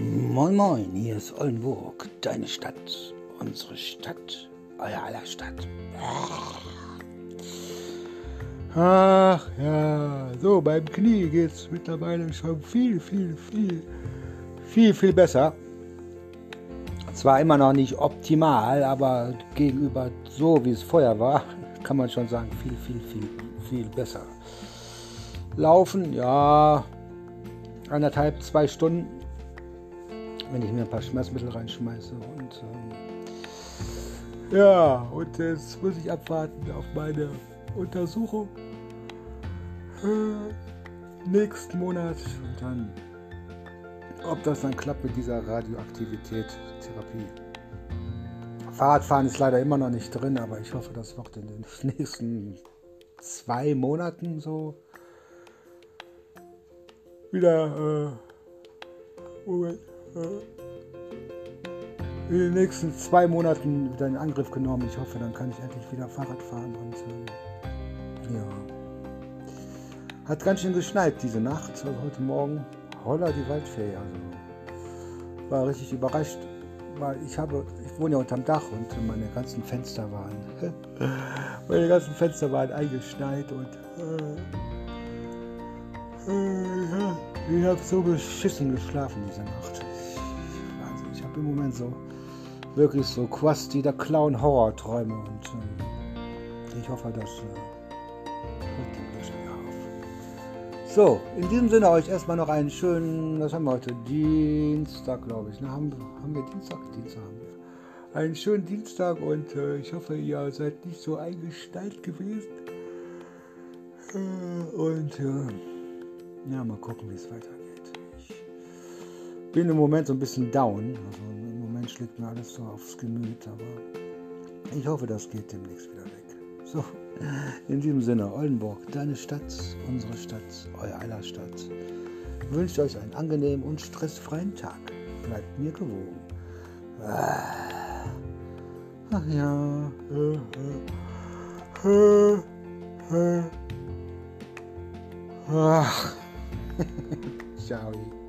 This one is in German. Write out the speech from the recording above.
Moin Moin, hier ist Oldenburg, deine Stadt, unsere Stadt, euer aller Stadt. Ach ja, so beim Knie geht es mittlerweile schon viel, viel, viel, viel, viel besser. Zwar immer noch nicht optimal, aber gegenüber so wie es vorher war, kann man schon sagen, viel, viel, viel, viel besser. Laufen, ja, anderthalb, zwei Stunden, wenn ich mir ein paar Schmerzmittel reinschmeiße. Und ähm, ja, und jetzt muss ich abwarten auf meine Untersuchung äh, nächsten Monat und dann, ob das dann klappt mit dieser Radioaktivität Therapie. Fahrradfahren ist leider immer noch nicht drin, aber ich hoffe, das wird in den nächsten zwei Monaten so wieder äh, Moment, in den nächsten zwei Monaten wieder in Angriff genommen. Ich hoffe, dann kann ich endlich wieder Fahrrad fahren und äh, ja. Hat ganz schön geschneit diese Nacht, also heute Morgen. Holla die Waldfee, also war richtig überrascht, weil ich habe, ich wohne ja unterm Dach und meine ganzen Fenster waren, meine ganzen Fenster waren eingeschneit und äh, äh, ich habe so beschissen geschlafen diese Nacht. Habe im Moment so wirklich so Quasti der Clown Horror-Träume und äh, ich hoffe, dass äh. So, in diesem Sinne euch erstmal noch einen schönen, was haben wir heute? Dienstag, glaube ich. Ne? Haben, haben wir Dienstag? Dienstag haben wir. Einen schönen Dienstag und äh, ich hoffe, ihr seid nicht so eingestellt gewesen. Äh, und äh, ja, mal gucken, wie es weitergeht. Ich bin im Moment so ein bisschen down. Also im Moment schlägt mir alles so aufs Gemüt, aber ich hoffe, das geht demnächst wieder weg. So, in diesem Sinne, Oldenburg, deine Stadt, unsere Stadt, euer aller Stadt. Wünscht euch einen angenehmen und stressfreien Tag. Bleibt mir gewogen. Ah. Ach ja. Ach. Ciao.